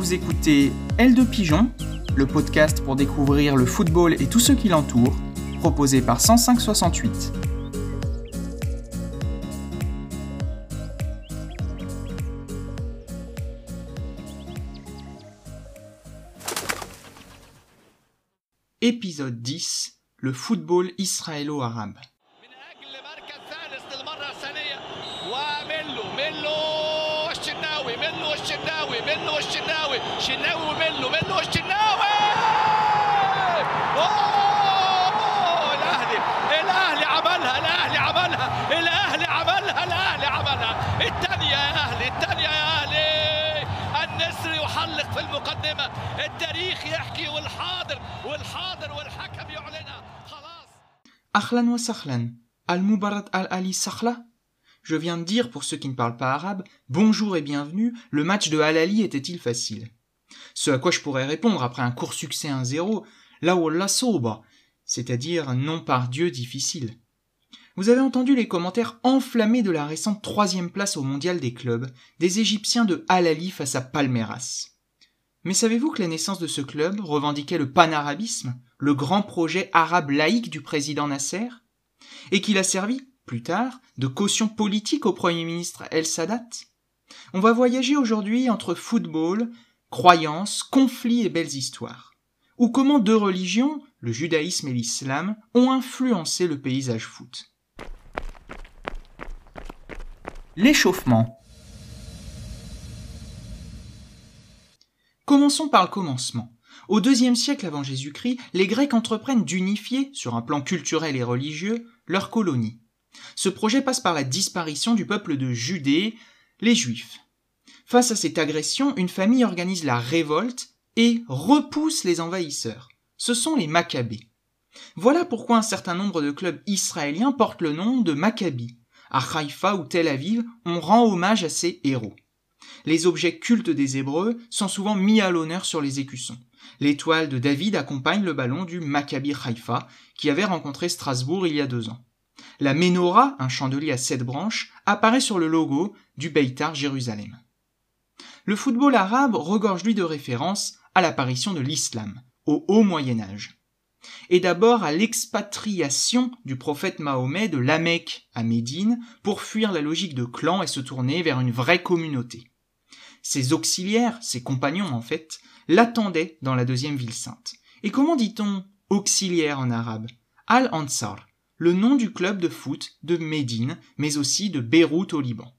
Vous écoutez L de Pigeon, le podcast pour découvrir le football et tout ce qui l'entoure, proposé par 10568. Épisode 10 Le football israélo-arabe. الشناوي ميلو الشناوي. شناوي وميلو ميلو الشناوي! أوه! الأهلي الأهلي عملها الأهلي عملها الأهلي عملها الأهلي عملها. الثانية يا أهلي الثانية يا أهلي. النسر يحلق في المقدمة. التاريخ يحكي والحاضر والحاضر والحكم يعلنها. خلاص. wa sahlan, al-Mubarak al-Ali Sahla Je viens de dire, pour ceux qui ne parlent pas arabe, bonjour et bienvenue, le match de Al-Ali était-il facile? Ce à quoi je pourrais répondre après un court succès 1-0, la wallah soba, c'est-à-dire non par Dieu difficile. Vous avez entendu les commentaires enflammés de la récente troisième place au mondial des clubs, des Égyptiens de Al-Ali face à Palmeiras. Mais savez-vous que la naissance de ce club revendiquait le panarabisme, le grand projet arabe laïque du président Nasser, et qu'il a servi, plus tard, de caution politique au Premier ministre El Sadat On va voyager aujourd'hui entre football, croyances, conflits et belles histoires, ou comment deux religions, le judaïsme et l'islam, ont influencé le paysage foot. L'échauffement. Commençons par le commencement. Au deuxième siècle avant Jésus-Christ, les Grecs entreprennent d'unifier, sur un plan culturel et religieux, leur colonie. Ce projet passe par la disparition du peuple de Judée, les Juifs. Face à cette agression, une famille organise la révolte et repousse les envahisseurs. Ce sont les Maccabées. Voilà pourquoi un certain nombre de clubs israéliens portent le nom de Maccabi. À Haïfa ou Tel Aviv, on rend hommage à ces héros. Les objets cultes des Hébreux sont souvent mis à l'honneur sur les écussons. L'étoile de David accompagne le ballon du Maccabi Haïfa, qui avait rencontré Strasbourg il y a deux ans. La menorah, un chandelier à sept branches, apparaît sur le logo du Beitar Jérusalem. Le football arabe regorge lui de références à l'apparition de l'islam, au haut Moyen Âge. Et d'abord à l'expatriation du prophète Mahomet de la à Médine pour fuir la logique de clan et se tourner vers une vraie communauté. Ses auxiliaires, ses compagnons en fait, l'attendaient dans la deuxième ville sainte. Et comment dit-on auxiliaire en arabe? Al-Ansar, le nom du club de foot de Médine, mais aussi de Beyrouth au Liban.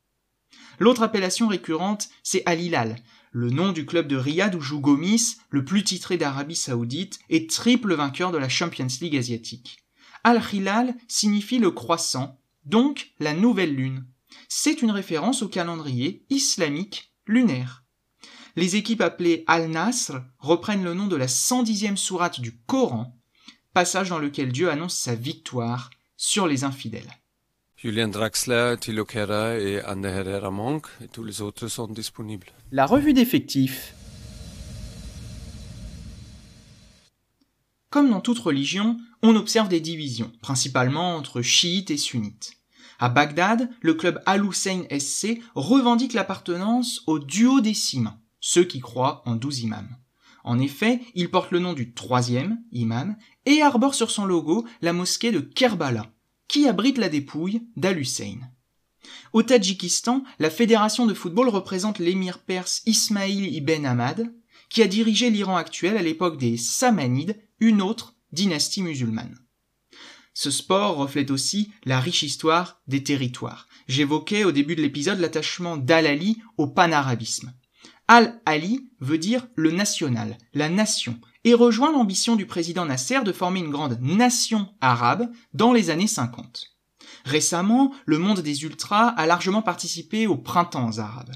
L'autre appellation récurrente, c'est Al-Hilal, le nom du club de Riyad où joue Gomis, le plus titré d'Arabie saoudite et triple vainqueur de la Champions League asiatique. Al-Hilal signifie le croissant, donc la nouvelle lune. C'est une référence au calendrier islamique lunaire. Les équipes appelées Al-Nasr reprennent le nom de la 110e sourate du Coran, passage dans lequel Dieu annonce sa victoire sur les infidèles. Julien Draxler, Thilo Kehrer et Anne Herrera Monk, et tous les autres sont disponibles. La revue d'effectifs. Comme dans toute religion, on observe des divisions, principalement entre chiites et sunnites. À Bagdad, le club Al-Hussein SC revendique l'appartenance au duo des six mains, ceux qui croient en douze imams. En effet, il porte le nom du troisième imam et arbore sur son logo la mosquée de Kerbala, qui abrite la dépouille d'Al-Hussein. Au Tadjikistan, la fédération de football représente l'émir perse Ismail ibn Ahmad, qui a dirigé l'Iran actuel à l'époque des Samanides, une autre dynastie musulmane. Ce sport reflète aussi la riche histoire des territoires. J'évoquais au début de l'épisode l'attachement d'Al-Ali au panarabisme. Al-Ali veut dire le national, la nation, et rejoint l'ambition du président Nasser de former une grande nation arabe dans les années 50. Récemment, le monde des ultras a largement participé aux printemps arabes,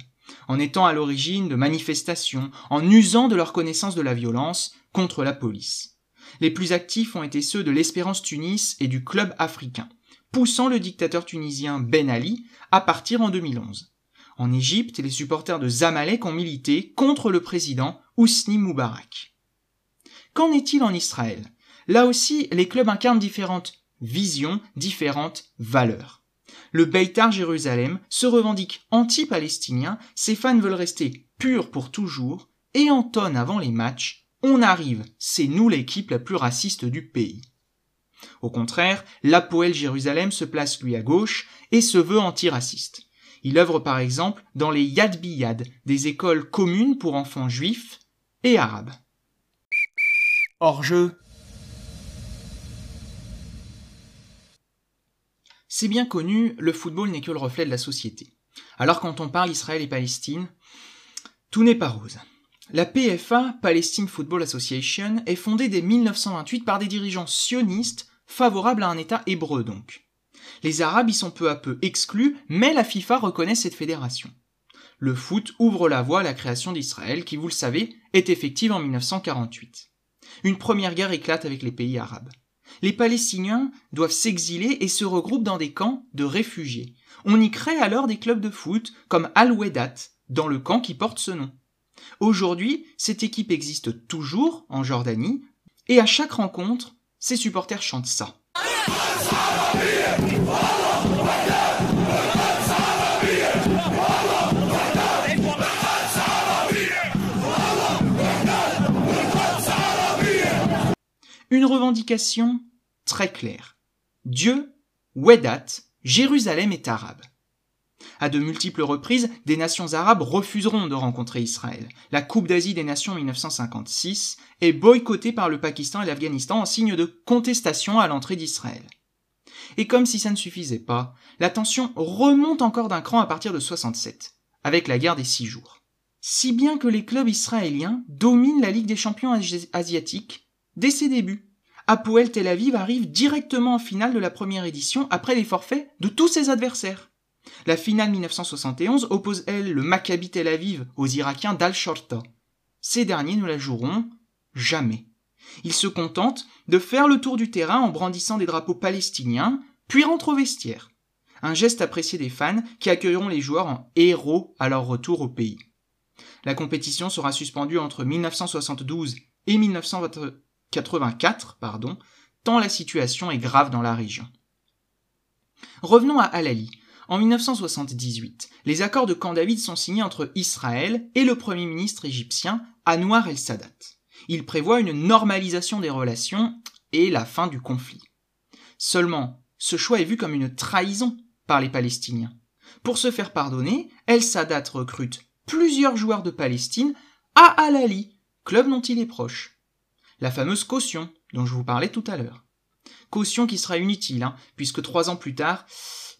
en étant à l'origine de manifestations, en usant de leur connaissance de la violence contre la police. Les plus actifs ont été ceux de l'Espérance Tunis et du Club africain, poussant le dictateur tunisien Ben Ali à partir en 2011. En Égypte, les supporters de Zamalek ont milité contre le président Ousni Moubarak. Qu'en est-il en Israël? Là aussi, les clubs incarnent différentes visions, différentes valeurs. Le Beitar Jérusalem se revendique anti-palestinien, ses fans veulent rester purs pour toujours et entonne avant les matchs On arrive, c'est nous l'équipe la plus raciste du pays. Au contraire, l'Apoel Jérusalem se place lui à gauche et se veut antiraciste. Il œuvre par exemple dans les Yad Biyad, des écoles communes pour enfants juifs et arabes. Hors jeu. C'est bien connu, le football n'est que le reflet de la société. Alors quand on parle Israël et Palestine, tout n'est pas rose. La PFA, Palestine Football Association, est fondée dès 1928 par des dirigeants sionistes favorables à un État hébreu donc. Les Arabes y sont peu à peu exclus, mais la FIFA reconnaît cette fédération. Le foot ouvre la voie à la création d'Israël, qui, vous le savez, est effective en 1948. Une première guerre éclate avec les pays arabes. Les Palestiniens doivent s'exiler et se regroupent dans des camps de réfugiés. On y crée alors des clubs de foot comme Al-Wedat, dans le camp qui porte ce nom. Aujourd'hui, cette équipe existe toujours en Jordanie, et à chaque rencontre, ses supporters chantent ça. Une revendication très claire. Dieu, Wedat, Jérusalem est arabe. À de multiples reprises, des nations arabes refuseront de rencontrer Israël. La Coupe d'Asie des Nations 1956 est boycottée par le Pakistan et l'Afghanistan en signe de contestation à l'entrée d'Israël. Et comme si ça ne suffisait pas, la tension remonte encore d'un cran à partir de 67, avec la guerre des six jours. Si bien que les clubs israéliens dominent la Ligue des champions asiatiques dès ses débuts. Apoel Tel Aviv arrive directement en finale de la première édition après les forfaits de tous ses adversaires. La finale 1971 oppose, elle, le Maccabi Tel Aviv aux Irakiens d'Al-Shorta. Ces derniers ne la joueront jamais. Ils se contentent de faire le tour du terrain en brandissant des drapeaux palestiniens, puis rentrent au vestiaire. Un geste apprécié des fans qui accueilleront les joueurs en héros à leur retour au pays. La compétition sera suspendue entre 1972 et 1984, pardon, tant la situation est grave dans la région. Revenons à Al-Ali. En 1978, les accords de Camp David sont signés entre Israël et le premier ministre égyptien Anwar el-Sadat. Ils prévoient une normalisation des relations et la fin du conflit. Seulement, ce choix est vu comme une trahison par les Palestiniens. Pour se faire pardonner, el-Sadat recrute plusieurs joueurs de Palestine à Al-Ali, club dont il est proche. La fameuse caution dont je vous parlais tout à l'heure. Caution qui sera inutile, hein, puisque trois ans plus tard,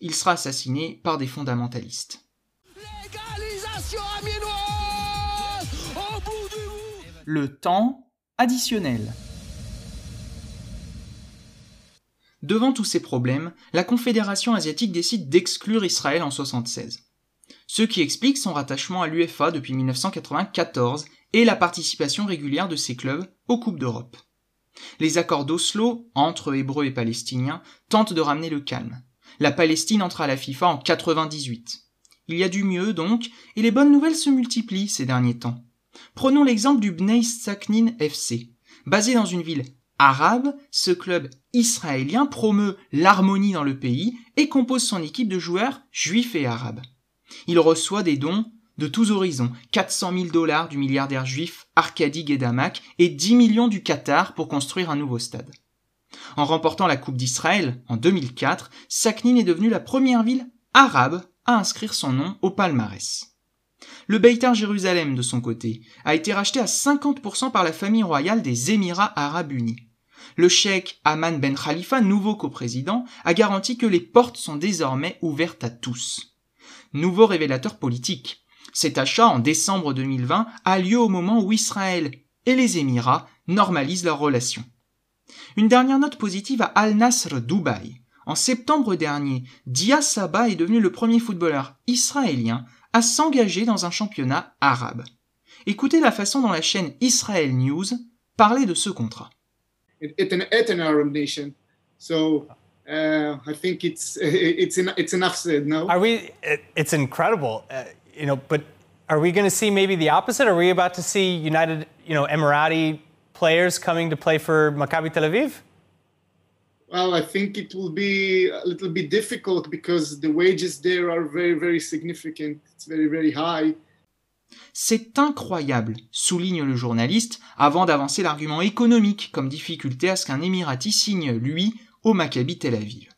il sera assassiné par des fondamentalistes. Le temps additionnel. Devant tous ces problèmes, la Confédération asiatique décide d'exclure Israël en 1976. Ce qui explique son rattachement à l'UFA depuis 1994 et la participation régulière de ces clubs aux Coupes d'Europe. Les accords d'Oslo, entre Hébreux et Palestiniens, tentent de ramener le calme. La Palestine entre à la FIFA en 98. Il y a du mieux donc, et les bonnes nouvelles se multiplient ces derniers temps. Prenons l'exemple du Bnei Saknin FC. Basé dans une ville arabe, ce club israélien promeut l'harmonie dans le pays et compose son équipe de joueurs juifs et arabes. Il reçoit des dons de tous horizons, 400 000 dollars du milliardaire juif Arkady Gedamak et 10 millions du Qatar pour construire un nouveau stade. En remportant la Coupe d'Israël en 2004, Saknin est devenue la première ville arabe à inscrire son nom au palmarès. Le Beitar Jérusalem, de son côté, a été racheté à 50% par la famille royale des Émirats arabes unis. Le cheikh Aman Ben Khalifa, nouveau coprésident, a garanti que les portes sont désormais ouvertes à tous. Nouveau révélateur politique. Cet achat en décembre 2020 a lieu au moment où Israël et les Émirats normalisent leurs relations. Une dernière note positive à Al Nasr Dubaï. En septembre dernier, Dia Saba est devenu le premier footballeur israélien à s'engager dans un championnat arabe. Écoutez la façon dont la chaîne Israel News parlait de ce contrat. Uh, I think it's it's it's enough said. No, Are we? it- It's incredible, uh, you know. But are we going to see maybe the opposite? Are we about to see United, you know, Emirati players coming to play for Maccabi Tel Aviv? well, I think it will be a little bit difficult because the wages there are very very significant. It's very very high. C'est incroyable, souligne le journaliste, avant d'avancer l'argument économique comme difficulté à ce qu'un Émirati signe, lui, au Maccabi Tel Aviv.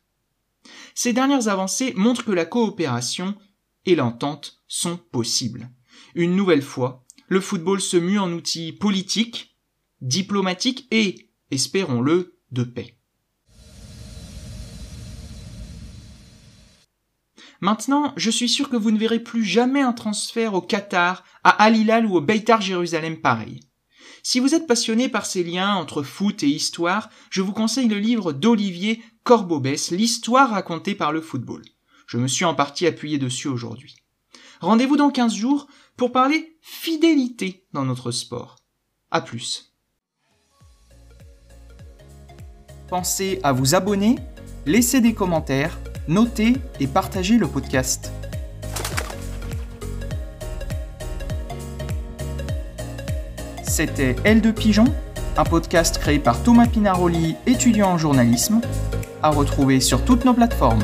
Ces dernières avancées montrent que la coopération et l'entente sont possibles. Une nouvelle fois, le football se mue en outil politique, diplomatique et, espérons-le, de paix. Maintenant, je suis sûr que vous ne verrez plus jamais un transfert au Qatar, à Al Hilal ou au Beitar Jérusalem pareil. Si vous êtes passionné par ces liens entre foot et histoire, je vous conseille le livre d'Olivier Corbobès, L'histoire racontée par le football. Je me suis en partie appuyé dessus aujourd'hui. Rendez-vous dans 15 jours pour parler fidélité dans notre sport. A plus. Pensez à vous abonner, laisser des commentaires, noter et partager le podcast. C'était L de Pigeon, un podcast créé par Thomas Pinaroli, étudiant en journalisme, à retrouver sur toutes nos plateformes.